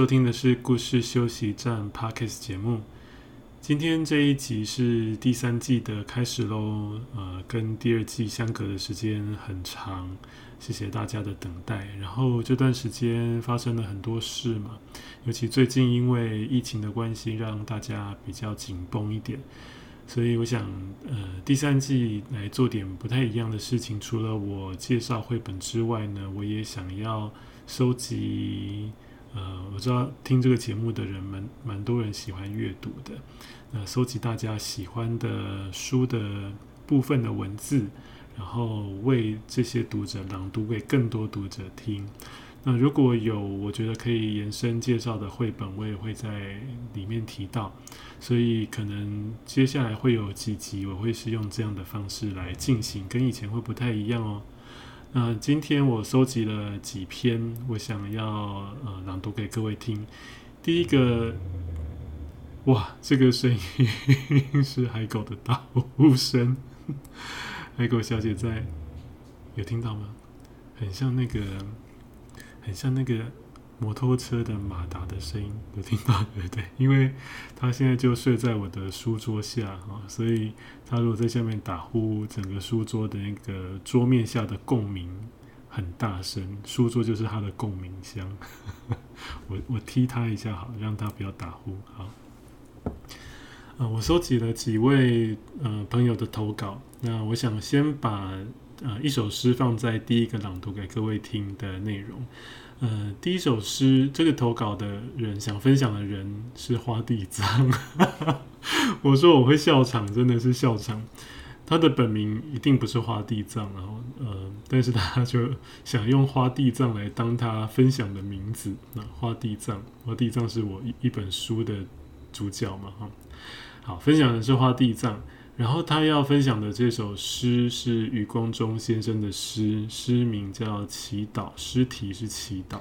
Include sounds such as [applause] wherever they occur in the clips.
收听的是故事休息站 Podcast 节目。今天这一集是第三季的开始喽，呃，跟第二季相隔的时间很长，谢谢大家的等待。然后这段时间发生了很多事嘛，尤其最近因为疫情的关系，让大家比较紧绷一点，所以我想，呃，第三季来做点不太一样的事情。除了我介绍绘本之外呢，我也想要收集。呃，我知道听这个节目的人蛮蛮多人喜欢阅读的，呃，收集大家喜欢的书的部分的文字，然后为这些读者朗读给更多读者听。那如果有我觉得可以延伸介绍的绘本，我也会在里面提到。所以可能接下来会有几集，我会是用这样的方式来进行，跟以前会不太一样哦。嗯、今天我收集了几篇，我想要呃朗读给各位听。第一个，哇，这个声音是海狗的打呼声，海狗小姐在，有听到吗？很像那个，很像那个。摩托车的马达的声音有听到对不对？[laughs] 因为他现在就睡在我的书桌下啊，所以他如果在下面打呼，整个书桌的那个桌面下的共鸣很大声，书桌就是他的共鸣箱。[laughs] 我我踢他一下好，让他不要打呼好。呃，我收集了几位呃朋友的投稿，那我想先把呃一首诗放在第一个朗读给各位听的内容。呃，第一首诗，这个投稿的人想分享的人是花地藏。[laughs] 我说我会笑场，真的是笑场。他的本名一定不是花地藏，然后呃，但是他就想用花地藏来当他分享的名字。那花地藏，花地藏是我一一本书的主角嘛，哈。好，分享的是花地藏。然后他要分享的这首诗是余光中先生的诗，诗名叫《祈祷》，诗题是《祈祷》。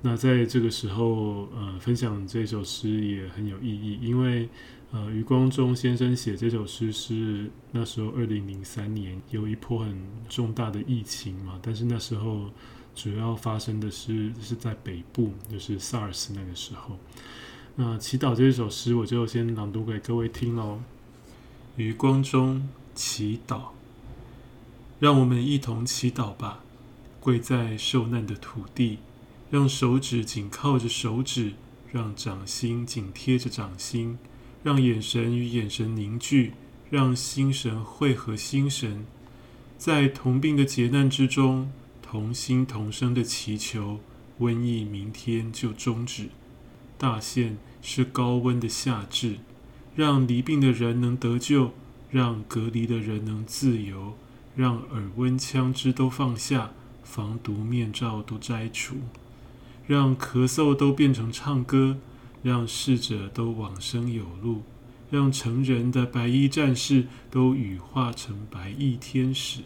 那在这个时候，呃，分享这首诗也很有意义，因为呃，余光中先生写这首诗是那时候二零零三年有一波很重大的疫情嘛，但是那时候主要发生的是是在北部，就是 SARS 那个时候。那《祈祷》这首诗，我就先朗读给各位听喽。余光中祈祷，让我们一同祈祷吧。跪在受难的土地，让手指紧靠着手指，让掌心紧贴着掌心，让眼神与眼神凝聚，让心神汇合心神，在同病的劫难之中，同心同声的祈求，瘟疫明天就终止。大限是高温的夏至。让离病的人能得救，让隔离的人能自由，让耳温枪支都放下，防毒面罩都摘除，让咳嗽都变成唱歌，让逝者都往生有路，让成人的白衣战士都羽化成白衣天使，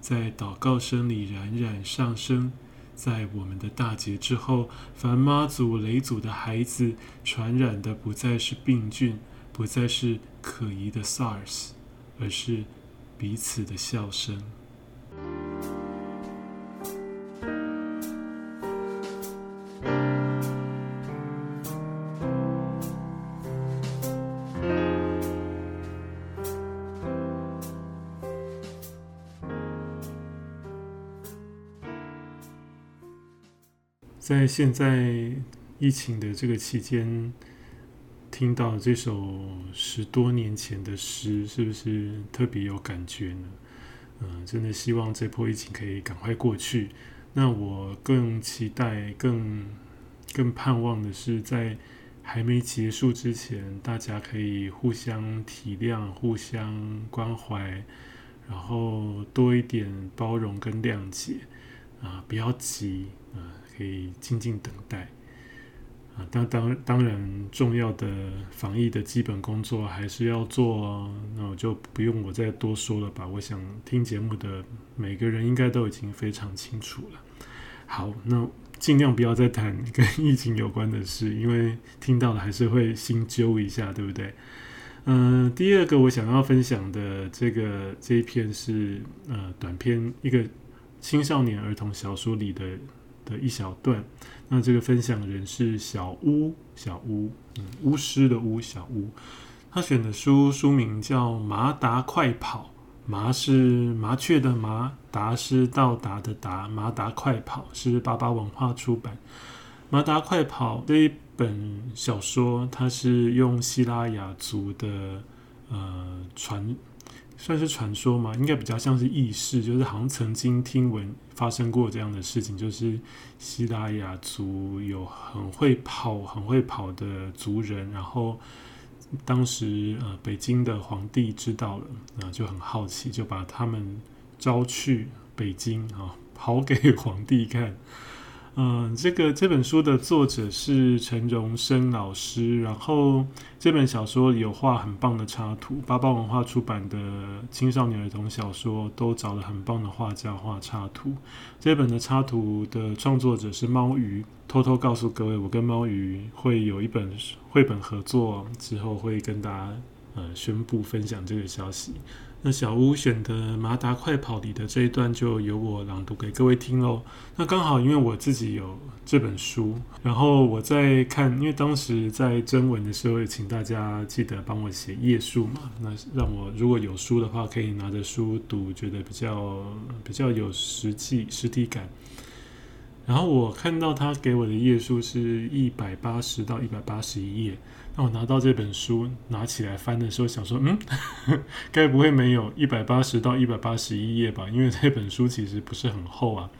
在祷告声里冉冉上升，在我们的大劫之后，凡妈祖雷祖的孩子传染的不再是病菌。不再是可疑的 SARS，而是彼此的笑声。在现在疫情的这个期间。听到这首十多年前的诗，是不是特别有感觉呢？嗯、真的希望这波疫情可以赶快过去。那我更期待、更更盼望的是，在还没结束之前，大家可以互相体谅、互相关怀，然后多一点包容跟谅解啊、不要急啊、可以静静等待。啊，当当当然，重要的防疫的基本工作还是要做哦。那我就不用我再多说了吧。我想听节目的每个人应该都已经非常清楚了。好，那尽量不要再谈 [laughs] 跟疫情有关的事，因为听到了还是会心揪一下，对不对？嗯、第二个我想要分享的这个这一篇是呃短篇，一个青少年儿童小说里的的一小段。那这个分享人是小巫，小巫，嗯，巫师的巫，小巫。他选的书书名叫《麻达快跑》，麻是麻雀的麻，达是到达的达，麻达快跑是巴巴文化出版。麻达快跑这一本小说，它是用希拉雅族的呃传。算是传说吗？应该比较像是轶事，就是好像曾经听闻发生过这样的事情，就是西拉雅族有很会跑、很会跑的族人，然后当时呃北京的皇帝知道了，啊就很好奇，就把他们招去北京啊，跑给皇帝看。嗯，这个这本书的作者是陈荣生老师，然后这本小说有画很棒的插图，巴巴文化出版的青少年儿童小说都找了很棒的画家画插图。这本的插图的创作者是猫鱼，偷偷告诉各位，我跟猫鱼会有一本绘本合作，之后会跟大家呃宣布分享这个消息。那小屋选的《马达快跑》里的这一段就由我朗读给各位听喽。那刚好因为我自己有这本书，然后我在看，因为当时在征文的时候也请大家记得帮我写页数嘛。那让我如果有书的话，可以拿着书读，觉得比较比较有实际实体感。然后我看到他给我的页数是一百八十到一百八十一页。那我拿到这本书，拿起来翻的时候，想说，嗯，[laughs] 该不会没有一百八十到一百八十一页吧？因为这本书其实不是很厚啊。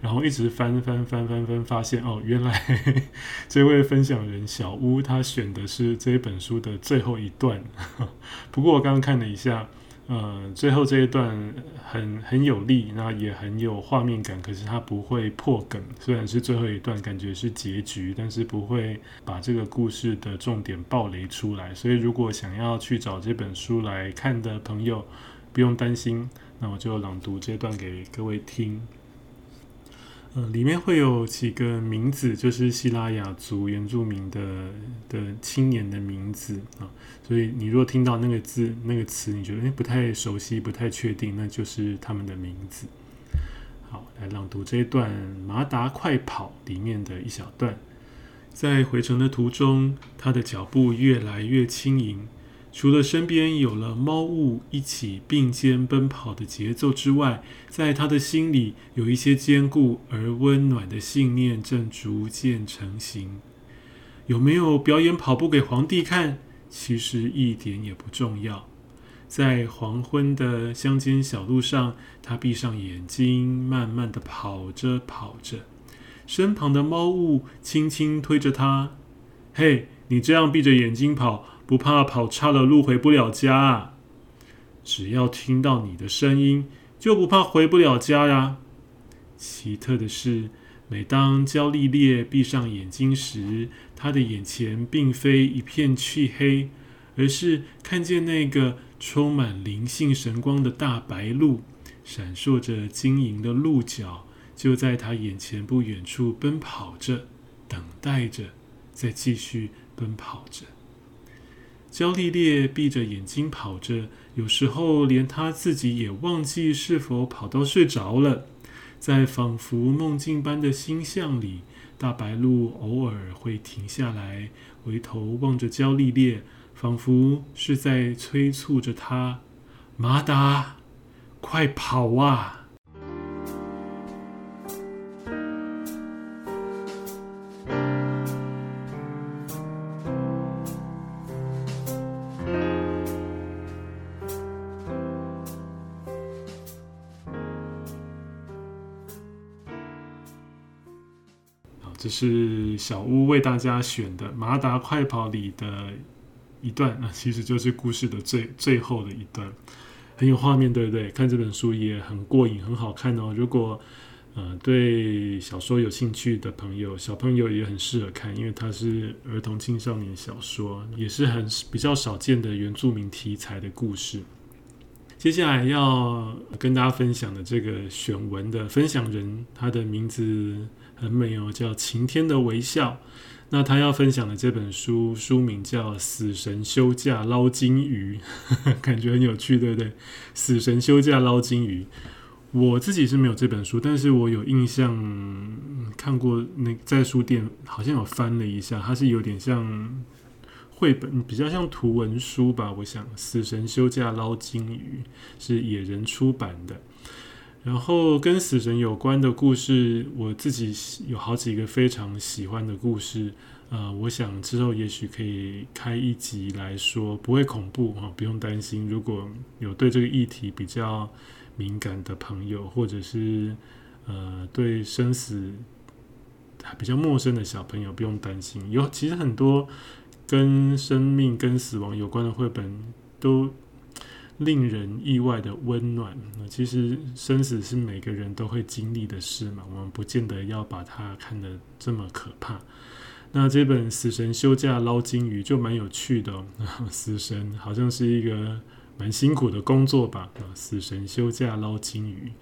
然后一直翻翻翻翻翻，发现哦，原来 [laughs] 这位分享人小屋他选的是这本书的最后一段。[laughs] 不过我刚刚看了一下。呃，最后这一段很很有力，那也很有画面感，可是它不会破梗。虽然是最后一段，感觉是结局，但是不会把这个故事的重点暴雷出来。所以，如果想要去找这本书来看的朋友，不用担心。那我就朗读这段给各位听。呃，里面会有几个名字，就是希拉雅族原住民的的青年的名字啊。所以你如果听到那个字、那个词，你觉得诶不太熟悉、不太确定，那就是他们的名字。好，来朗读这一段《马达快跑》里面的一小段。在回程的途中，他的脚步越来越轻盈。除了身边有了猫物一起并肩奔跑的节奏之外，在他的心里有一些坚固而温暖的信念正逐渐成型。有没有表演跑步给皇帝看？其实一点也不重要。在黄昏的乡间小路上，他闭上眼睛，慢慢地跑着跑着，身旁的猫物轻轻推着他：“嘿，你这样闭着眼睛跑。”不怕跑差了路回不了家啊！只要听到你的声音，就不怕回不了家呀。奇特的是，每当焦丽丽闭上眼睛时，她的眼前并非一片漆黑，而是看见那个充满灵性神光的大白鹿，闪烁着晶莹的鹿角，就在她眼前不远处奔跑着，等待着，再继续奔跑着。焦丽丽闭着眼睛跑着，有时候连她自己也忘记是否跑到睡着了。在仿佛梦境般的星象里，大白鹿偶尔会停下来，回头望着焦丽丽，仿佛是在催促着她：“马达，快跑啊！”这是小屋为大家选的《麻达快跑》里的一段啊，其实就是故事的最最后的一段，很有画面，对不对？看这本书也很过瘾，很好看哦。如果呃，对小说有兴趣的朋友，小朋友也很适合看，因为它是儿童青少年小说，也是很比较少见的原住民题材的故事。接下来要跟大家分享的这个选文的分享人，他的名字很美哦，叫晴天的微笑。那他要分享的这本书书名叫《死神休假捞金鱼》，[laughs] 感觉很有趣，对不对？死神休假捞金鱼。我自己是没有这本书，但是我有印象看过，那在书店好像有翻了一下，它是有点像绘本，比较像图文书吧。我想《死神休假捞金鱼》是野人出版的，然后跟死神有关的故事，我自己有好几个非常喜欢的故事。呃，我想之后也许可以开一集来说，不会恐怖哈，不用担心。如果有对这个议题比较敏感的朋友，或者是呃对生死比较陌生的小朋友，不用担心。有其实很多跟生命、跟死亡有关的绘本，都令人意外的温暖。其实生死是每个人都会经历的事嘛，我们不见得要把它看得这么可怕。那这本《死神休假捞金鱼》就蛮有趣的哦，[laughs] 死神好像是一个。蛮辛苦的工作吧，啊！死神休假捞金鱼。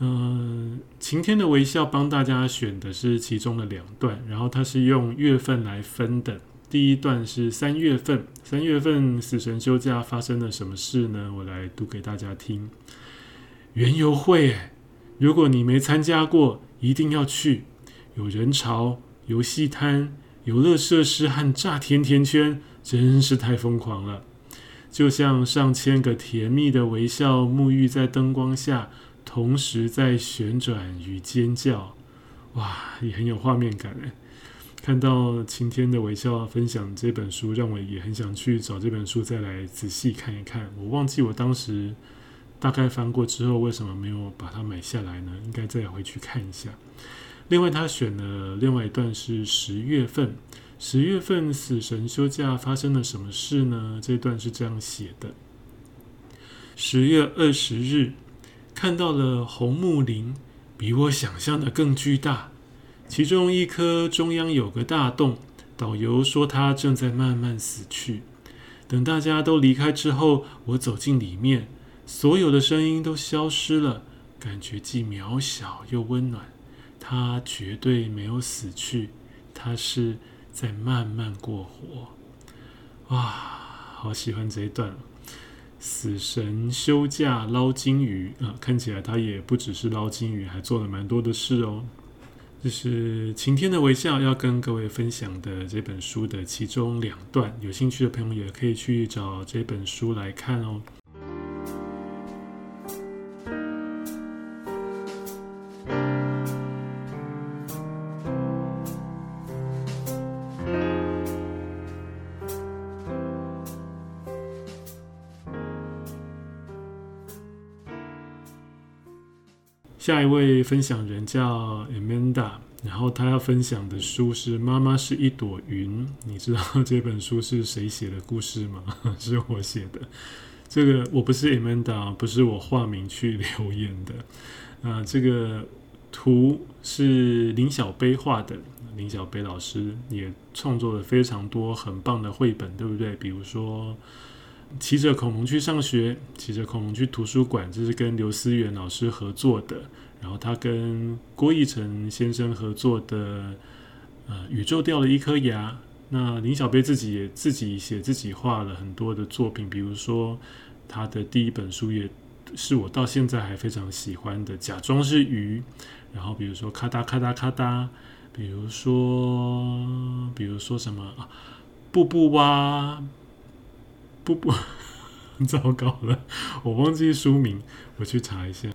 嗯、晴天的微笑帮大家选的是其中的两段，然后它是用月份来分的。第一段是三月份，三月份死神休假发生了什么事呢？我来读给大家听。园游会，如果你没参加过，一定要去。有人潮、游戏摊、游乐设施和炸甜甜圈，真是太疯狂了。就像上千个甜蜜的微笑沐浴在灯光下，同时在旋转与尖叫，哇，也很有画面感诶。看到晴天的微笑分享这本书，让我也很想去找这本书再来仔细看一看。我忘记我当时大概翻过之后，为什么没有把它买下来呢？应该再回去看一下。另外，他选了另外一段是十月份。十月份死神休假发生了什么事呢？这段是这样写的：十月二十日，看到了红木林，比我想象的更巨大。其中一颗中央有个大洞，导游说它正在慢慢死去。等大家都离开之后，我走进里面，所有的声音都消失了，感觉既渺小又温暖。它绝对没有死去，它是。在慢慢过活，哇，好喜欢这一段。死神休假捞金鱼啊，看起来他也不只是捞金鱼，还做了蛮多的事哦。这是晴天的微笑要跟各位分享的这本书的其中两段，有兴趣的朋友也可以去找这本书来看哦。下一位分享人叫 Amanda，然后他要分享的书是《妈妈是一朵云》。你知道这本书是谁写的故事吗？[laughs] 是我写的。这个我不是 Amanda，不是我化名去留言的。[laughs] 啊、这个图是林小杯画的。林小杯老师也创作了非常多很棒的绘本，对不对？比如说。骑着恐龙去上学，骑着恐龙去图书馆，这是跟刘思源老师合作的。然后他跟郭义成先生合作的，呃，宇宙掉了一颗牙。那林小贝自己也自己写自己画了很多的作品，比如说他的第一本书也是我到现在还非常喜欢的，假装是鱼。然后比如说咔哒咔哒咔哒，比如说比如说什么啊，布布蛙。不不，[laughs] 糟糕了，我忘记书名，我去查一下。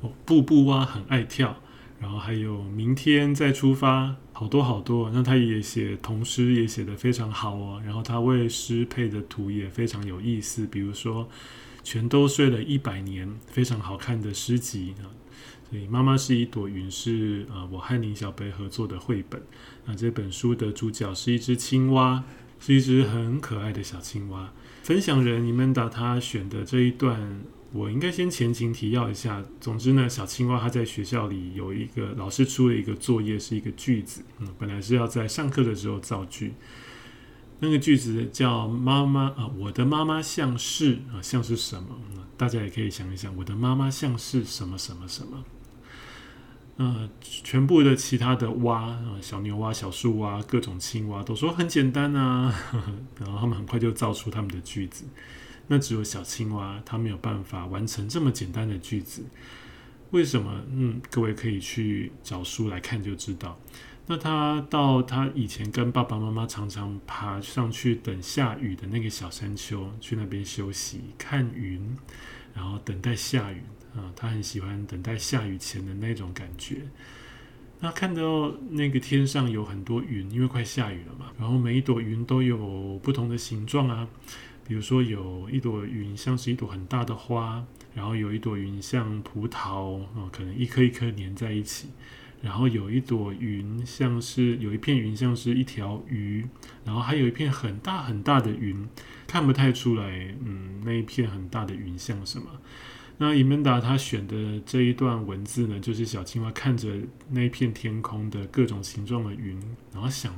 哦，布布蛙很爱跳，然后还有明天再出发，好多好多。那他也写童诗，也写得非常好哦。然后他为诗配的图也非常有意思，比如说全都睡了一百年，非常好看的诗集啊。所以妈妈是一朵云，是呃我和林小杯合作的绘本。那这本书的主角是一只青蛙。是一只很可爱的小青蛙。分享人你们把他选的这一段，我应该先前情提要一下。总之呢，小青蛙他在学校里有一个老师出了一个作业，是一个句子。嗯，本来是要在上课的时候造句。那个句子叫“妈妈啊，我的妈妈像是啊，像是什么？大家也可以想一想，我的妈妈像是什么什么什么。”呃，全部的其他的蛙，呃，小牛蛙、小树蛙、各种青蛙都说很简单啊，呵呵，然后他们很快就造出他们的句子。那只有小青蛙，它没有办法完成这么简单的句子。为什么？嗯，各位可以去找书来看就知道。那他到他以前跟爸爸妈妈常常爬上去等下雨的那个小山丘，去那边休息、看云，然后等待下雨。啊，他很喜欢等待下雨前的那种感觉。那看到那个天上有很多云，因为快下雨了嘛。然后每一朵云都有不同的形状啊，比如说有一朵云像是一朵很大的花，然后有一朵云像葡萄啊，可能一颗一颗粘在一起。然后有一朵云像是有一片云像是一条鱼，然后还有一片很大很大的云，看不太出来，嗯，那一片很大的云像什么。那伊曼达他选的这一段文字呢，就是小青蛙看着那片天空的各种形状的云，然后想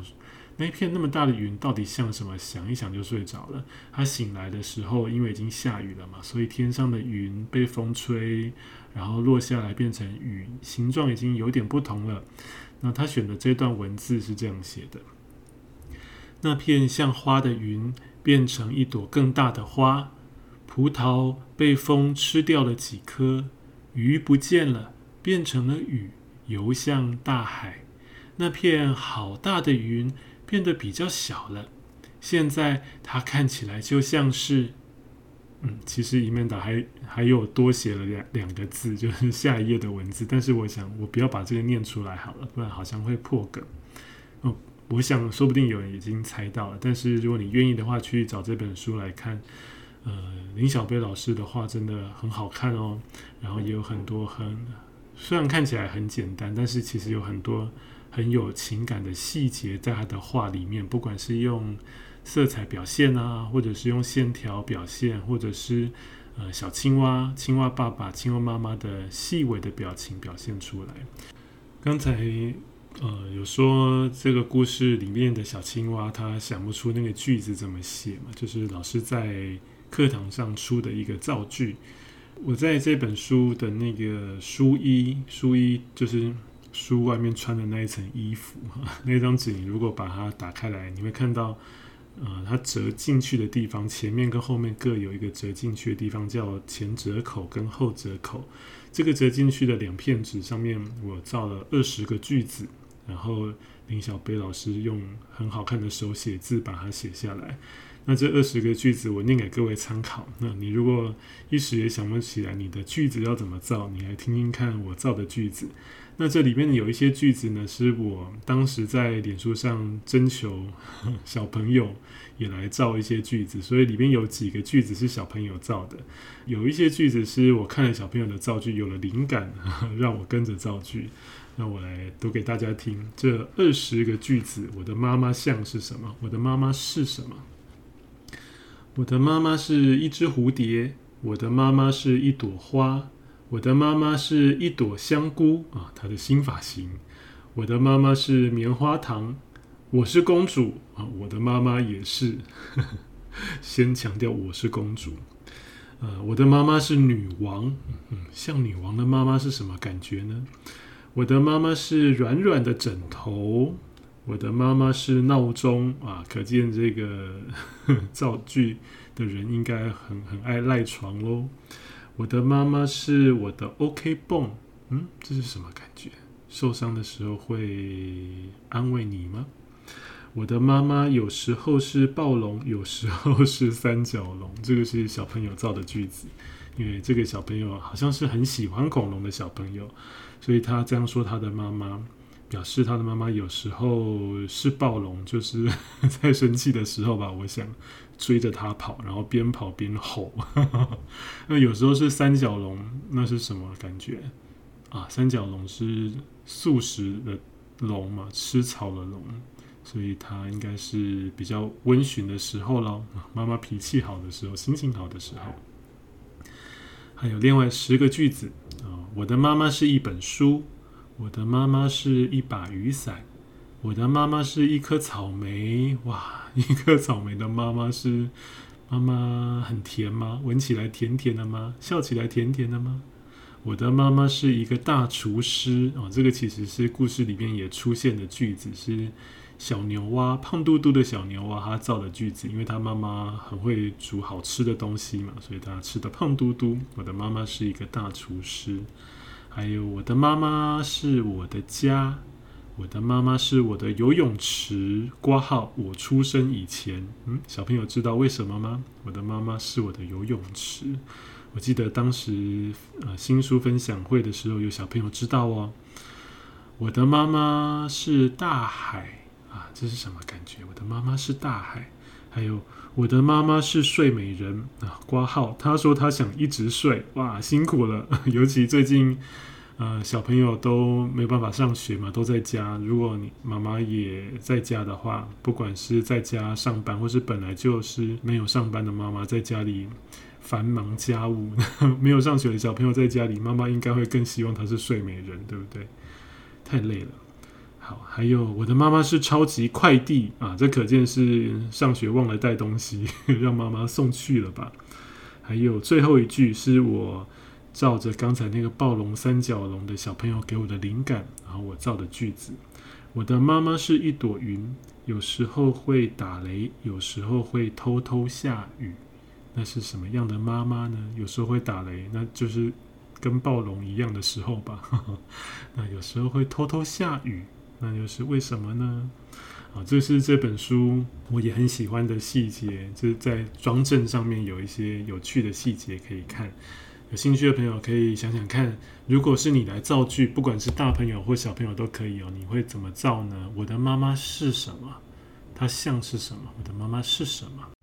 那片那么大的云到底像什么？想一想就睡着了。他醒来的时候，因为已经下雨了嘛，所以天上的云被风吹，然后落下来变成雨，形状已经有点不同了。那他选的这段文字是这样写的：那片像花的云变成一朵更大的花。葡萄被风吃掉了几颗，鱼不见了，变成了雨，游向大海。那片好大的云变得比较小了，现在它看起来就像是……嗯，其实伊曼达还还有多写了两两个字，就是下一页的文字。但是我想，我不要把这个念出来好了，不然好像会破梗。哦，我想说不定有人已经猜到了，但是如果你愿意的话，去找这本书来看。呃，林小贝老师的画真的很好看哦，然后也有很多很，虽然看起来很简单，但是其实有很多很有情感的细节在他的画里面，不管是用色彩表现啊，或者是用线条表现，或者是呃小青蛙、青蛙爸爸、青蛙妈妈的细微的表情表现出来。刚才呃有说这个故事里面的小青蛙，他想不出那个句子怎么写嘛，就是老师在。课堂上出的一个造句，我在这本书的那个书衣，书衣就是书外面穿的那一层衣服，[laughs] 那张纸，你如果把它打开来，你会看到，呃，它折进去的地方，前面跟后面各有一个折进去的地方，叫前折口跟后折口。这个折进去的两片纸上面，我造了二十个句子，然后林小杯老师用很好看的手写字把它写下来。那这二十个句子我念给各位参考。那你如果一时也想不起来你的句子要怎么造，你来听听看我造的句子。那这里面有一些句子呢，是我当时在脸书上征求 [laughs] 小朋友也来造一些句子，所以里面有几个句子是小朋友造的，有一些句子是我看了小朋友的造句有了灵感，[laughs] 让我跟着造句。那我来读给大家听。这二十个句子，我的妈妈像是什么？我的妈妈是什么？我的妈妈是一只蝴蝶，我的妈妈是一朵花，我的妈妈是一朵香菇啊，她的新发型。我的妈妈是棉花糖，我是公主啊，我的妈妈也是。[laughs] 先强调我是公主，呃，我的妈妈是女王，嗯，像女王的妈妈是什么感觉呢？我的妈妈是软软的枕头。我的妈妈是闹钟啊，可见这个 [laughs] 造句的人应该很很爱赖床喽。我的妈妈是我的 OK 绷，嗯，这是什么感觉？受伤的时候会安慰你吗？我的妈妈有时候是暴龙，有时候是三角龙，这个是小朋友造的句子，因为这个小朋友好像是很喜欢恐龙的小朋友，所以他这样说他的妈妈。表示他的妈妈有时候是暴龙，就是 [laughs] 在生气的时候吧。我想追着他跑，然后边跑边吼。[laughs] 那有时候是三角龙，那是什么感觉啊？三角龙是素食的龙嘛，吃草的龙，所以它应该是比较温驯的时候咯。妈妈脾气好的时候，心情好的时候。还有另外十个句子啊，我的妈妈是一本书，我的妈妈是一把雨伞，我的妈妈是一颗草莓。哇，[laughs] 一颗草莓的妈妈是妈妈很甜吗？闻起来甜甜的吗？笑起来甜甜的吗？我的妈妈是一个大厨师哦，这个其实是故事里面也出现的句子是。小牛蛙，胖嘟嘟的小牛蛙，他造的句子，因为他妈妈很会煮好吃的东西嘛，所以他吃的胖嘟嘟。我的妈妈是一个大厨师，还有我的妈妈是我的家，我的妈妈是我的游泳池。括号我出生以前，嗯，小朋友知道为什么吗？我的妈妈是我的游泳池。我记得当时呃新书分享会的时候，有小朋友知道哦。我的妈妈是大海。啊，这是什么感觉？我的妈妈是大海，还有我的妈妈是睡美人啊。挂号，她说她想一直睡，哇，辛苦了。[laughs] 尤其最近，呃，小朋友都没办法上学嘛，都在家。如果你妈妈也在家的话，不管是在家上班，或是本来就是没有上班的妈妈在家里繁忙家务，[laughs] 没有上学的小朋友在家里，妈妈应该会更希望她是睡美人，对不对？太累了。好，还有我的妈妈是超级快递啊，这可见是上学忘了带东西，[laughs] 让妈妈送去了吧。还有最后一句是我照着刚才那个暴龙三角龙的小朋友给我的灵感，然后我造的句子。我的妈妈是一朵云，有时候会打雷，有时候会偷偷下雨。那是什么样的妈妈呢？有时候会打雷，那就是跟暴龙一样的时候吧。[laughs] 那有时候会偷偷下雨。那又是为什么呢？啊，这是这本书我也很喜欢的细节，就是在装帧上面有一些有趣的细节可以看。有兴趣的朋友可以想想看，如果是你来造句，不管是大朋友或小朋友都可以哦，你会怎么造呢？我的妈妈是什么？她像是什么？我的妈妈是什么？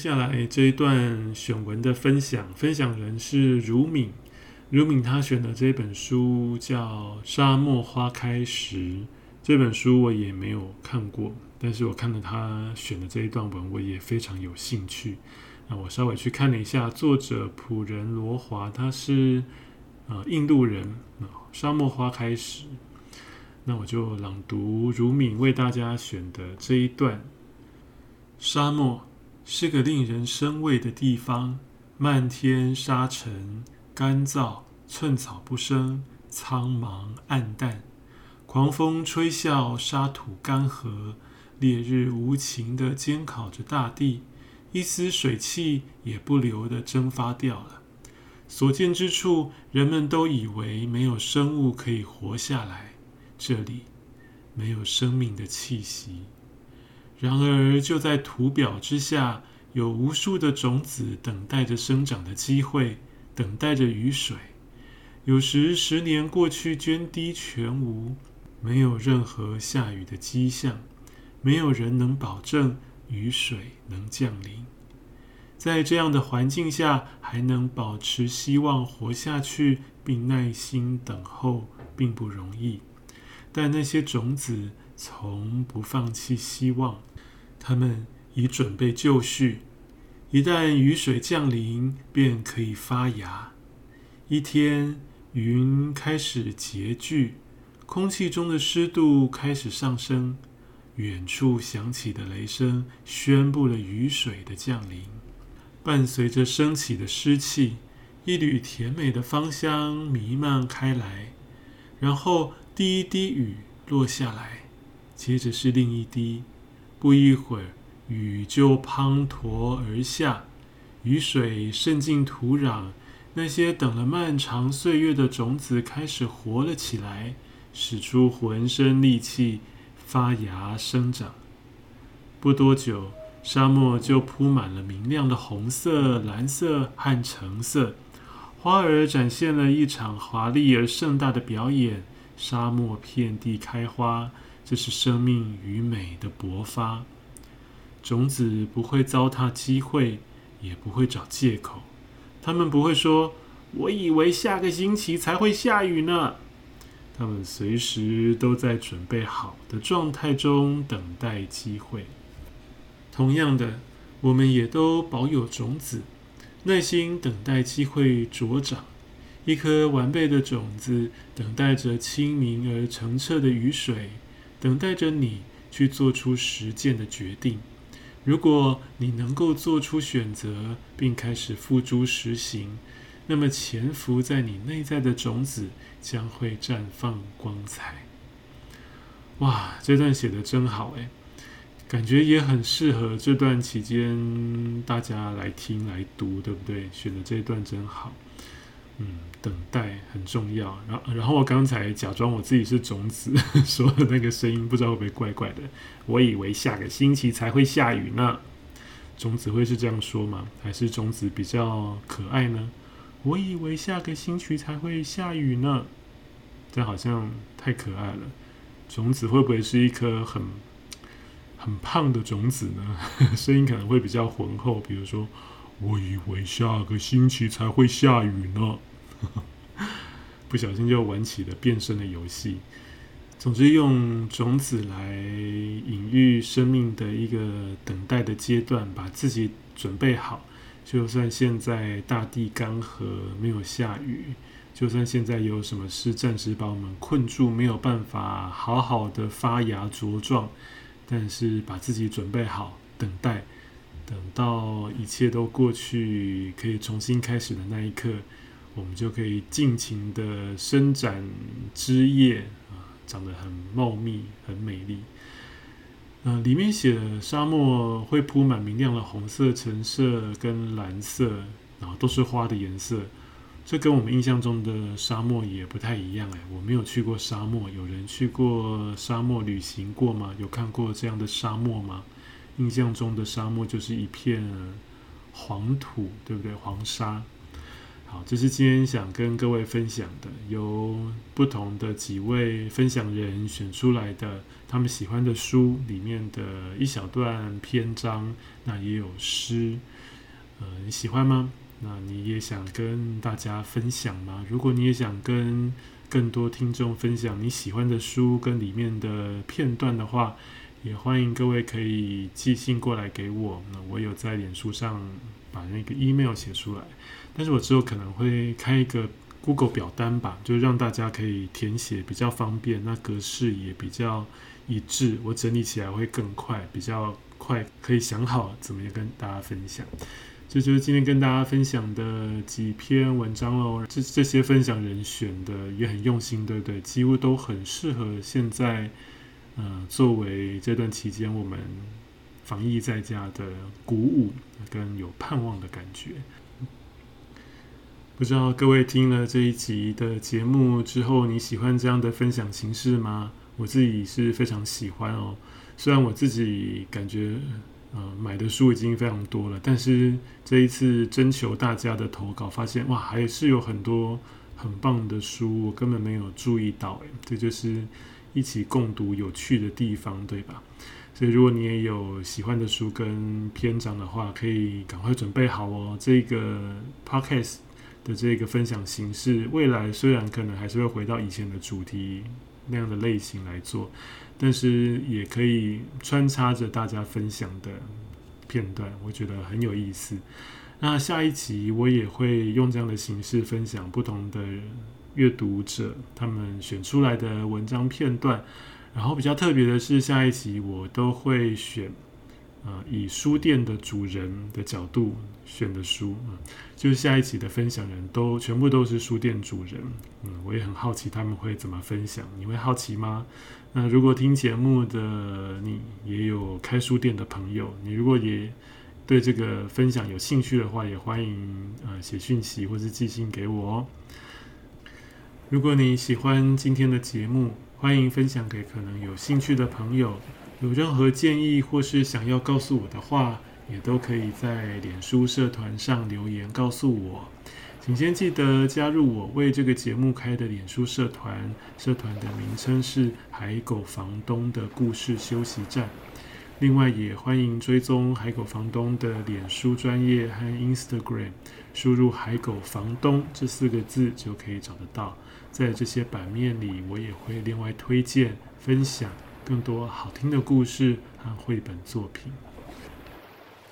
接下来这一段选文的分享，分享人是如敏。如敏他选的这本书叫《沙漠花开时》，这本书我也没有看过，但是我看了他选的这一段文，我也非常有兴趣。那我稍微去看了一下，作者普仁罗华，他是呃印度人，《沙漠花开时》，那我就朗读如敏为大家选的这一段：沙漠。是个令人生畏的地方，漫天沙尘，干燥，寸草不生，苍茫黯淡。狂风吹啸，沙土干涸，烈日无情地煎烤着大地，一丝水汽也不留地蒸发掉了。所见之处，人们都以为没有生物可以活下来，这里没有生命的气息。然而，就在土表之下，有无数的种子等待着生长的机会，等待着雨水。有时十年过去，涓滴全无，没有任何下雨的迹象，没有人能保证雨水能降临。在这样的环境下，还能保持希望活下去，并耐心等候，并不容易。但那些种子从不放弃希望。他们已准备就绪，一旦雨水降临，便可以发芽。一天，云开始结聚，空气中的湿度开始上升，远处响起的雷声宣布了雨水的降临。伴随着升起的湿气，一缕甜美的芳香弥漫开来，然后第一滴雨落下来，接着是另一滴。不一会儿，雨就滂沱而下，雨水渗进土壤，那些等了漫长岁月的种子开始活了起来，使出浑身力气发芽生长。不多久，沙漠就铺满了明亮的红色、蓝色和橙色，花儿展现了一场华丽而盛大的表演。沙漠遍地开花。这是生命与美的勃发。种子不会糟蹋机会，也不会找借口。他们不会说：“我以为下个星期才会下雨呢。”他们随时都在准备好的状态中等待机会。同样的，我们也都保有种子，耐心等待机会茁长。一颗完备的种子，等待着清明而澄澈的雨水，等待着你去做出实践的决定。如果你能够做出选择，并开始付诸实行，那么潜伏在你内在的种子将会绽放光彩。哇，这段写得真好诶，感觉也很适合这段期间大家来听来读，对不对？选的这段真好。嗯，等待很重要。然后，然后我刚才假装我自己是种子，[laughs] 说的那个声音不知道会不会怪怪的。我以为下个星期才会下雨呢。种子会是这样说吗？还是种子比较可爱呢？我以为下个星期才会下雨呢。这好像太可爱了。种子会不会是一颗很很胖的种子呢？[laughs] 声音可能会比较浑厚。比如说，我以为下个星期才会下雨呢。[laughs] 不小心就玩起了变身的游戏。总之，用种子来隐喻生命的一个等待的阶段，把自己准备好。就算现在大地干涸，没有下雨；就算现在有什么事暂时把我们困住，没有办法好好的发芽茁壮，但是把自己准备好，等待，等到一切都过去，可以重新开始的那一刻。我们就可以尽情的伸展枝叶啊，长得很茂密、很美丽。呃，里面写的沙漠会铺满明亮的红色、橙色跟蓝色，然后都是花的颜色。这跟我们印象中的沙漠也不太一样哎。我没有去过沙漠，有人去过沙漠旅行过吗？有看过这样的沙漠吗？印象中的沙漠就是一片黄土，对不对？黄沙。好，这是今天想跟各位分享的，由不同的几位分享人选出来的他们喜欢的书里面的一小段篇章，那也有诗，呃，你喜欢吗？那你也想跟大家分享吗？如果你也想跟更多听众分享你喜欢的书跟里面的片段的话，也欢迎各位可以寄信过来给我，那我有在脸书上把那个 email 写出来。但是我之后可能会开一个 Google 表单吧，就让大家可以填写比较方便，那格式也比较一致，我整理起来会更快，比较快可以想好怎么样跟大家分享。这就是今天跟大家分享的几篇文章喽。这这些分享人选的也很用心，对不对？几乎都很适合现在，呃，作为这段期间我们防疫在家的鼓舞跟有盼望的感觉。不知道各位听了这一集的节目之后，你喜欢这样的分享形式吗？我自己是非常喜欢哦。虽然我自己感觉，呃，买的书已经非常多了，但是这一次征求大家的投稿，发现哇，还是有很多很棒的书，我根本没有注意到。诶，这就是一起共读有趣的地方，对吧？所以如果你也有喜欢的书跟篇章的话，可以赶快准备好哦。这个 podcast。的这个分享形式，未来虽然可能还是会回到以前的主题那样的类型来做，但是也可以穿插着大家分享的片段，我觉得很有意思。那下一集我也会用这样的形式分享不同的阅读者他们选出来的文章片段，然后比较特别的是，下一集我都会选。呃，以书店的主人的角度选的书，嗯，就是下一期的分享人都全部都是书店主人，嗯，我也很好奇他们会怎么分享，你会好奇吗？那如果听节目的你也有开书店的朋友，你如果也对这个分享有兴趣的话，也欢迎呃写讯息或是寄信给我哦。如果你喜欢今天的节目，欢迎分享给可能有兴趣的朋友。有任何建议或是想要告诉我的话，也都可以在脸书社团上留言告诉我。请先记得加入我为这个节目开的脸书社团，社团的名称是“海狗房东的故事休息站”。另外，也欢迎追踪海狗房东的脸书专业和 Instagram，输入“海狗房东”这四个字就可以找得到。在这些版面里，我也会另外推荐、分享更多好听的故事和绘本作品。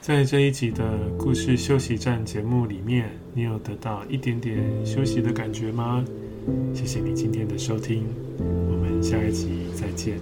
在这一集的故事休息站节目里面，你有得到一点点休息的感觉吗？谢谢你今天的收听，我们下一集再见。